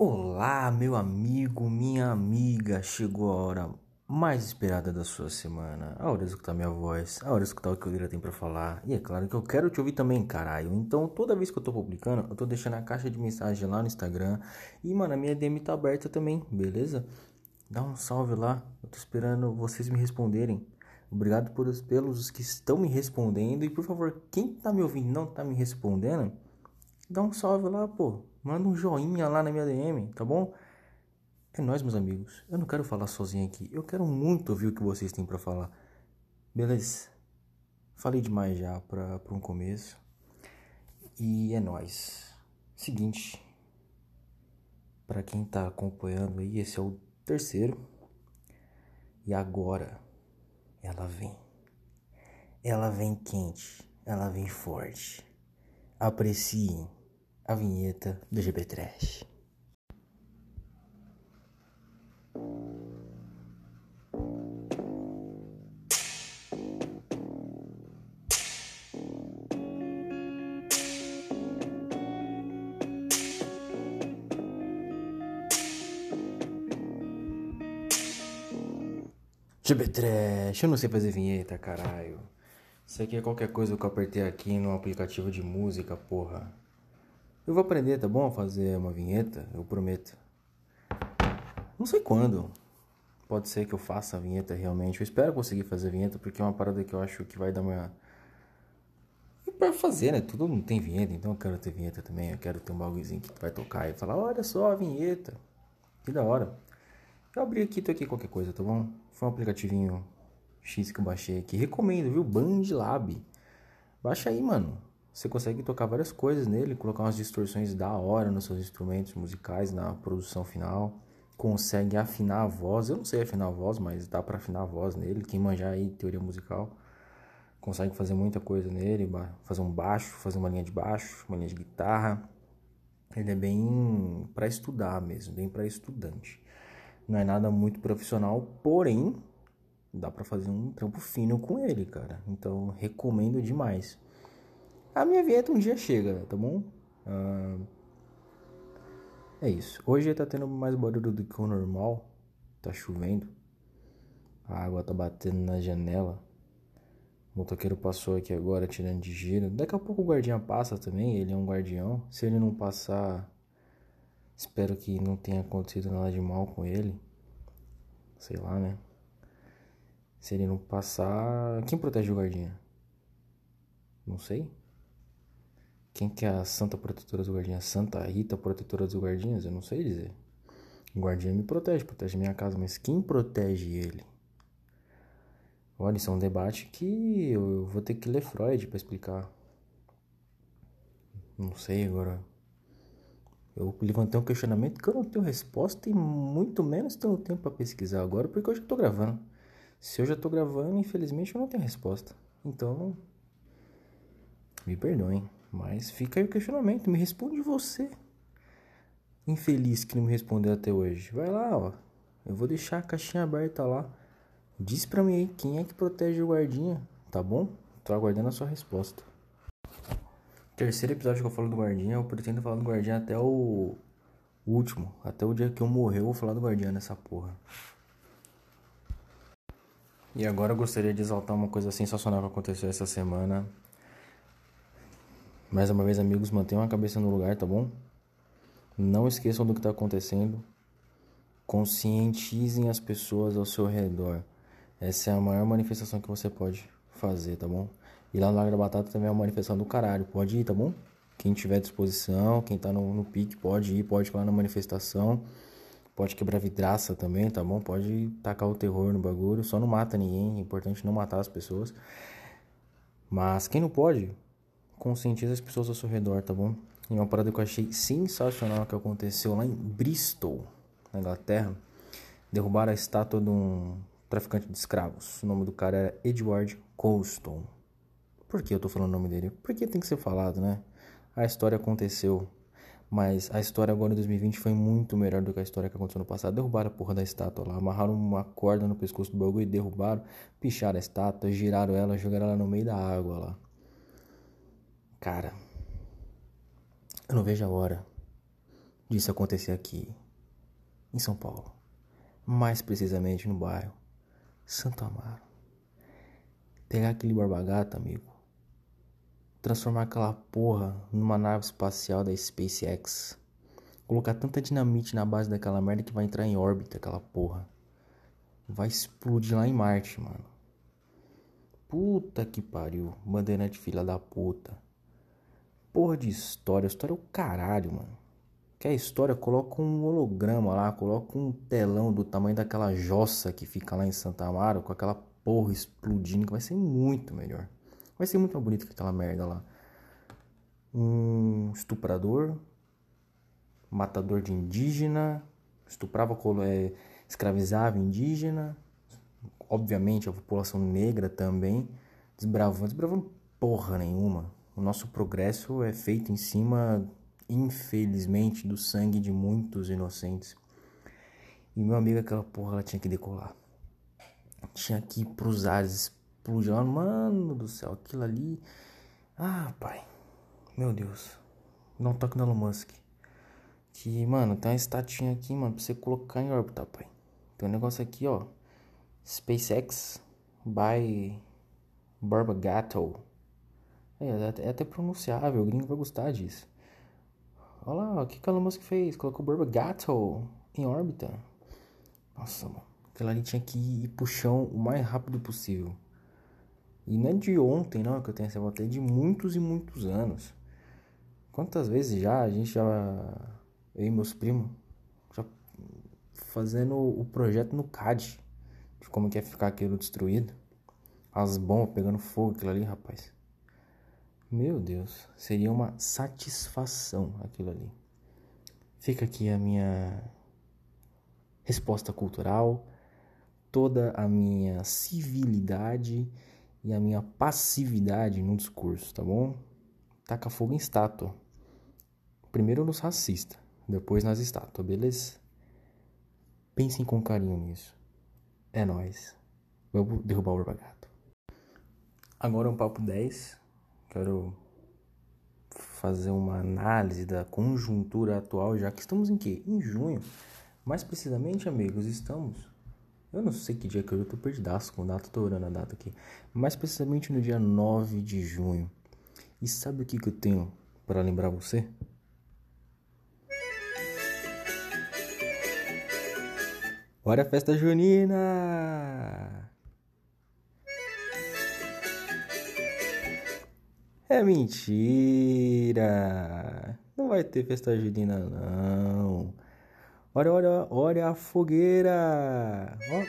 Olá, meu amigo, minha amiga, chegou a hora mais esperada da sua semana. A hora de escutar minha voz, a hora de escutar o que o Lira tem pra falar. E é claro que eu quero te ouvir também, caralho. Então, toda vez que eu tô publicando, eu tô deixando a caixa de mensagem lá no Instagram. E, mano, a minha DM tá aberta também, beleza? Dá um salve lá, eu tô esperando vocês me responderem. Obrigado por, pelos que estão me respondendo. E, por favor, quem tá me ouvindo e não tá me respondendo, dá um salve lá, pô. Manda um joinha lá na minha DM, tá bom? É nóis, meus amigos. Eu não quero falar sozinho aqui. Eu quero muito ouvir o que vocês têm para falar. Beleza? Falei demais já pra um começo. E é nóis. Seguinte. Para quem tá acompanhando aí, esse é o terceiro. E agora ela vem. Ela vem quente. Ela vem forte. Apreciem a vinheta do GB Trash. GB Trash, eu não sei fazer vinheta, caralho. Isso aqui é qualquer coisa que eu apertei aqui no aplicativo de música, porra. Eu vou aprender, tá bom? A fazer uma vinheta, eu prometo. Não sei quando. Pode ser que eu faça a vinheta realmente. Eu espero conseguir fazer a vinheta, porque é uma parada que eu acho que vai dar uma. E pra fazer, né? Tudo não tem vinheta, então eu quero ter vinheta também. Eu quero ter um bagulhozinho que vai tocar e falar: olha só a vinheta. Que da hora. Eu abri aqui, tô aqui qualquer coisa, tá bom? Foi um aplicativinho X que eu baixei aqui. Recomendo, viu? Bandlab. Baixa aí, mano. Você consegue tocar várias coisas nele, colocar umas distorções da hora nos seus instrumentos musicais na produção final. Consegue afinar a voz. Eu não sei afinar a voz, mas dá para afinar a voz nele. Quem manjar aí teoria musical consegue fazer muita coisa nele, fazer um baixo, fazer uma linha de baixo, uma linha de guitarra. Ele é bem para estudar mesmo, bem para estudante. Não é nada muito profissional, porém dá para fazer um trampo fino com ele, cara. Então recomendo demais. A minha vinheta um dia chega, tá bom? Uh, é isso. Hoje tá tendo mais barulho do que o normal. Tá chovendo. A água tá batendo na janela. O motoqueiro passou aqui agora tirando de giro. Daqui a pouco o guardinha passa também. Ele é um guardião. Se ele não passar, espero que não tenha acontecido nada de mal com ele. Sei lá, né? Se ele não passar, quem protege o guardinha? Não sei. Quem que é a santa protetora dos guardinhas? Santa Rita protetora dos guardinhas? Eu não sei dizer. O guardinha me protege, protege minha casa, mas quem protege ele? Olha, isso é um debate que eu vou ter que ler Freud para explicar. Não sei agora. Eu levantei um questionamento que eu não tenho resposta e muito menos tenho tempo para pesquisar agora, porque eu já tô gravando. Se eu já tô gravando, infelizmente eu não tenho resposta. Então, me perdoem. Mas fica aí o questionamento, me responde você. Infeliz que não me respondeu até hoje. Vai lá, ó. Eu vou deixar a caixinha aberta lá. Diz pra mim aí quem é que protege o guardinha, tá bom? Tô aguardando a sua resposta. Terceiro episódio que eu falo do guardinha, eu pretendo falar do guardinha até o último. Até o dia que eu morrer, eu vou falar do guardinha nessa porra. E agora eu gostaria de exaltar uma coisa sensacional que aconteceu essa semana. Mais uma vez, amigos, mantenham a cabeça no lugar, tá bom? Não esqueçam do que está acontecendo. Conscientizem as pessoas ao seu redor. Essa é a maior manifestação que você pode fazer, tá bom? E lá no Lago da Batata também é uma manifestação do caralho. Pode ir, tá bom? Quem tiver disposição, quem tá no, no pique, pode ir, pode ir lá na manifestação. Pode quebrar vidraça também, tá bom? Pode tacar o terror no bagulho. Só não mata ninguém. É importante não matar as pessoas. Mas quem não pode, conscientiza as pessoas ao seu redor, tá bom? E uma parada que eu achei sensacional que aconteceu lá em Bristol, na Inglaterra. Derrubaram a estátua de um traficante de escravos. O nome do cara era Edward Colston. Por que eu tô falando o nome dele? Porque tem que ser falado, né? A história aconteceu. Mas a história agora em 2020 foi muito melhor do que a história que aconteceu no passado. Derrubaram a porra da estátua lá, amarraram uma corda no pescoço do bagulho e derrubaram, picharam a estátua, giraram ela, jogaram ela no meio da água lá. Cara, eu não vejo a hora disso acontecer aqui, em São Paulo. Mais precisamente no bairro Santo Amaro. Pegar aquele barbagato, amigo. Transformar aquela porra numa nave espacial da SpaceX. Colocar tanta dinamite na base daquela merda que vai entrar em órbita aquela porra. Vai explodir lá em Marte, mano. Puta que pariu. Bandeirante filha da puta. Porra de história. História é o caralho, mano. Quer história? Coloca um holograma lá. Coloca um telão do tamanho daquela jossa que fica lá em Santa Amaro. Com aquela porra explodindo. Que vai ser muito melhor. Vai ser muito mais bonito que aquela merda lá. Um estuprador matador de indígena, estuprava, é, escravizava indígena, obviamente a população negra também, desbravando, desbravando porra nenhuma. O nosso progresso é feito em cima, infelizmente, do sangue de muitos inocentes. E meu amigo, aquela porra, ela tinha que decolar. Tinha que ir pros ares, explodir mano do céu, aquilo ali. Ah, pai, meu Deus, não toque no Elon Musk. Que, mano, tem uma estatinha aqui, mano, pra você colocar em órbita, pai. Tem um negócio aqui, ó. SpaceX by Barbagato. É, é até pronunciável, o gringo vai gostar disso. Olha lá, o que que Elon Musk fez? Colocou Barbagato em órbita. Nossa, mano. Aquela ali tinha que ir pro chão o mais rápido possível. E não é de ontem, não, que eu tenho essa volta, é de muitos e muitos anos. Quantas vezes já a gente já eu e meus primos, já fazendo o projeto no CAD, de como que ia ficar aquilo destruído. As bombas pegando fogo, aquilo ali, rapaz. Meu Deus, seria uma satisfação aquilo ali. Fica aqui a minha resposta cultural, toda a minha civilidade e a minha passividade no discurso, tá bom? Taca fogo em estátua. Primeiro nos racistas depois nas estátuas, beleza? Pensem com carinho nisso. É nóis. Vamos derrubar o Urbagato. Agora um papo 10. Quero fazer uma análise da conjuntura atual, já que estamos em quê? Em junho. Mais precisamente, amigos, estamos. Eu não sei que dia que eu tô perdidaço com data, tô orando a data aqui. Mais precisamente no dia 9 de junho. E sabe o que, que eu tenho para lembrar você? Olha a festa junina! É mentira! Não vai ter festa junina, não. Olha, olha, olha a fogueira! Ó.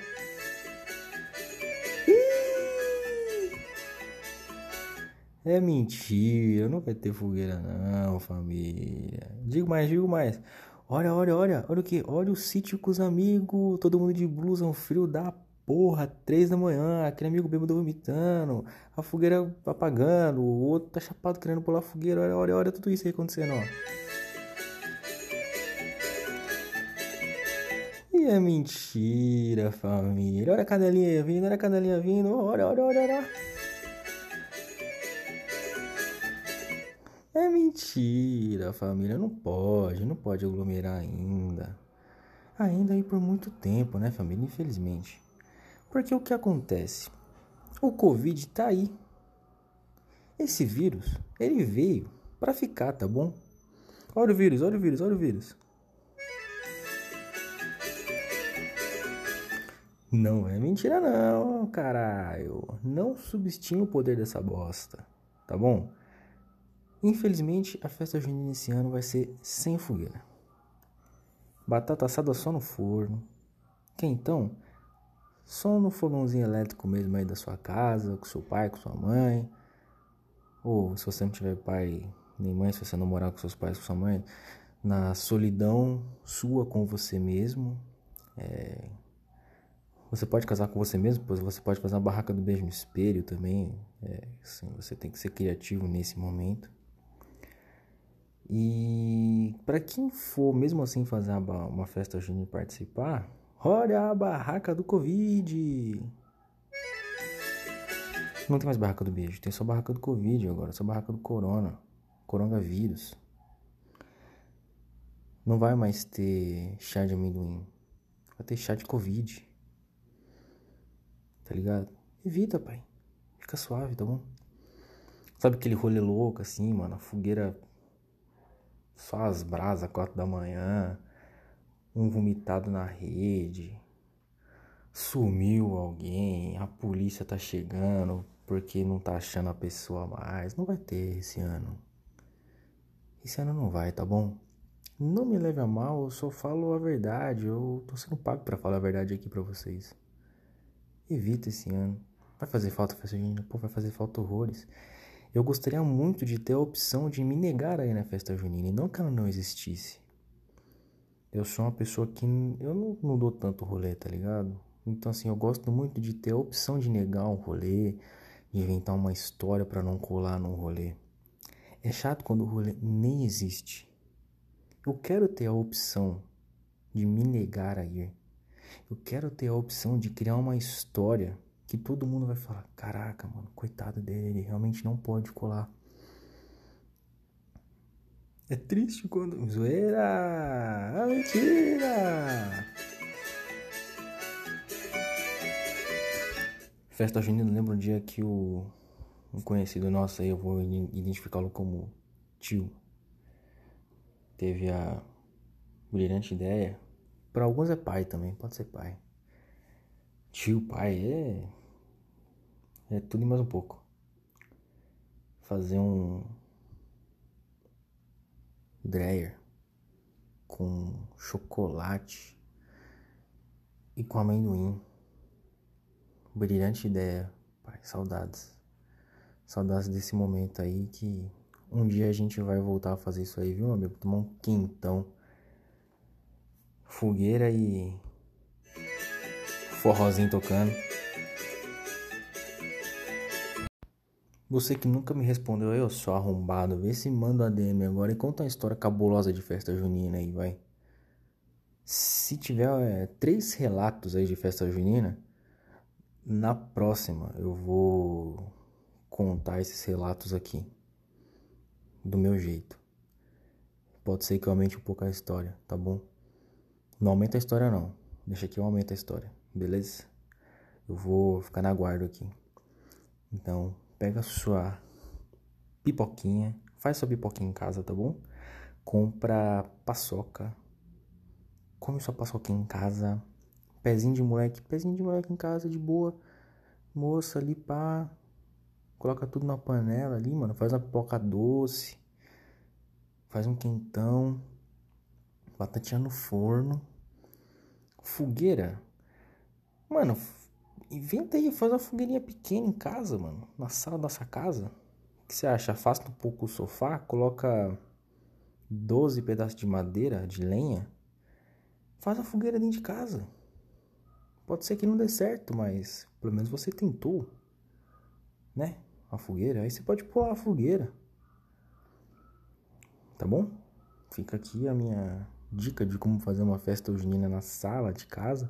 É mentira, não vai ter fogueira não, família. Digo mais, digo mais. Olha, olha, olha, olha o que? Olha o sítio com os amigos, todo mundo de blusa, um frio da porra, três da manhã, aquele amigo bêbado vomitando, a fogueira apagando, o outro tá chapado querendo pular a fogueira, olha, olha, olha tudo isso aí acontecendo, ó. E é mentira, família. Olha a cadelinha vindo, olha a cadelinha vindo, olha, olha, olha, olha. É mentira, família. Não pode, não pode aglomerar ainda. Ainda aí por muito tempo, né, família? Infelizmente. Porque o que acontece? O Covid tá aí. Esse vírus, ele veio para ficar, tá bom? Olha o vírus, olha o vírus, olha o vírus. Não é mentira não, caralho. Não subestime o poder dessa bosta, tá bom? Infelizmente, a festa junina esse ano vai ser sem fogueira. Batata assada só no forno. Quentão, só no fogãozinho elétrico mesmo aí da sua casa, com seu pai, com sua mãe. Ou se você não tiver pai nem mãe, se você não morar com seus pais, com sua mãe, na solidão sua com você mesmo. É... Você pode casar com você mesmo, pois você pode fazer uma barraca do no espelho também. É, assim, você tem que ser criativo nesse momento. E para quem for mesmo assim fazer uma festa junina e participar, olha a barraca do Covid. Não tem mais barraca do beijo, tem só barraca do Covid agora, só barraca do corona, coronavírus. Não vai mais ter chá de amendoim. Vai ter chá de Covid. Tá ligado? Evita, pai. Fica suave, tá bom? Sabe aquele rolê louco assim, mano? A fogueira. Só as brasas, quatro da manhã. Um vomitado na rede. Sumiu alguém. A polícia tá chegando porque não tá achando a pessoa mais. Não vai ter esse ano. Esse ano não vai, tá bom? Não me leve a mal, eu só falo a verdade. Eu tô sendo pago para falar a verdade aqui para vocês. Evita esse ano. Vai fazer falta festa junina? Pô, vai fazer falta horrores. Eu gostaria muito de ter a opção de me negar aí na festa junina e não que ela não existisse. Eu sou uma pessoa que eu não, não dou tanto rolê, tá ligado? Então assim, eu gosto muito de ter a opção de negar um rolê, de inventar uma história para não colar num rolê. É chato quando o rolê nem existe. Eu quero ter a opção de me negar a ir. Eu quero ter a opção de criar uma história que todo mundo vai falar: caraca, mano, coitado dele, ele realmente não pode colar. É triste quando. Zoeira! Ah, mentira! Festa junina, lembra um dia que o um conhecido nosso aí, eu vou identificá-lo como tio teve a brilhante ideia. Para alguns é pai também, pode ser pai. Tio, pai, é. É tudo e mais um pouco. Fazer um. Dreyer com chocolate e com amendoim. Brilhante ideia, pai. Saudades. Saudades desse momento aí que um dia a gente vai voltar a fazer isso aí, viu, amigo? Tomar um quentão. Fogueira e. Forrozinho tocando. Você que nunca me respondeu, eu sou arrombado. Vê se manda a DM agora e conta uma história cabulosa de festa junina aí, vai. Se tiver é, três relatos aí de festa junina, na próxima eu vou contar esses relatos aqui do meu jeito. Pode ser que eu aumente um pouco a história, tá bom? Não aumenta a história não. Deixa que eu aumente a história, beleza? Eu vou ficar na guarda aqui. Então, pega sua pipoquinha, faz sua pipoquinha em casa, tá bom? Compra paçoca. Come sua paçoquinha em casa. Pezinho de moleque, pezinho de moleque em casa de boa. Moça ali pá, Coloca tudo na panela ali, mano. Faz uma pipoca doce. Faz um quentão. Batatinha no forno. Fogueira. Mano, inventa aí, faz uma fogueirinha pequena em casa, mano. Na sala da sua casa. O que você acha? Afasta um pouco o sofá, coloca 12 pedaços de madeira, de lenha. Faz uma fogueira dentro de casa. Pode ser que não dê certo, mas pelo menos você tentou, né? a fogueira, aí você pode pular a fogueira. Tá bom? Fica aqui a minha dica de como fazer uma festa junina na sala de casa.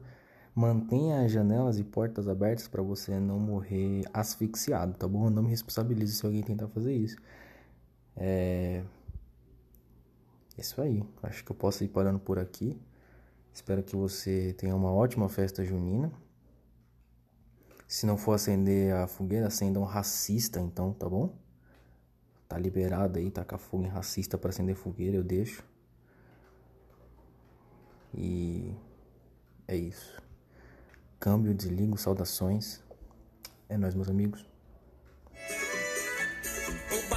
Mantenha as janelas e portas abertas para você não morrer asfixiado, tá bom? Eu não me responsabilizo se alguém tentar fazer isso. É isso aí. Acho que eu posso ir parando por aqui. Espero que você tenha uma ótima festa junina. Se não for acender a fogueira, acenda um racista, então, tá bom? Tá liberado aí, tacar fogo em racista para acender fogueira, eu deixo. E é isso. Câmbio, desligo, saudações. É nóis, meus amigos.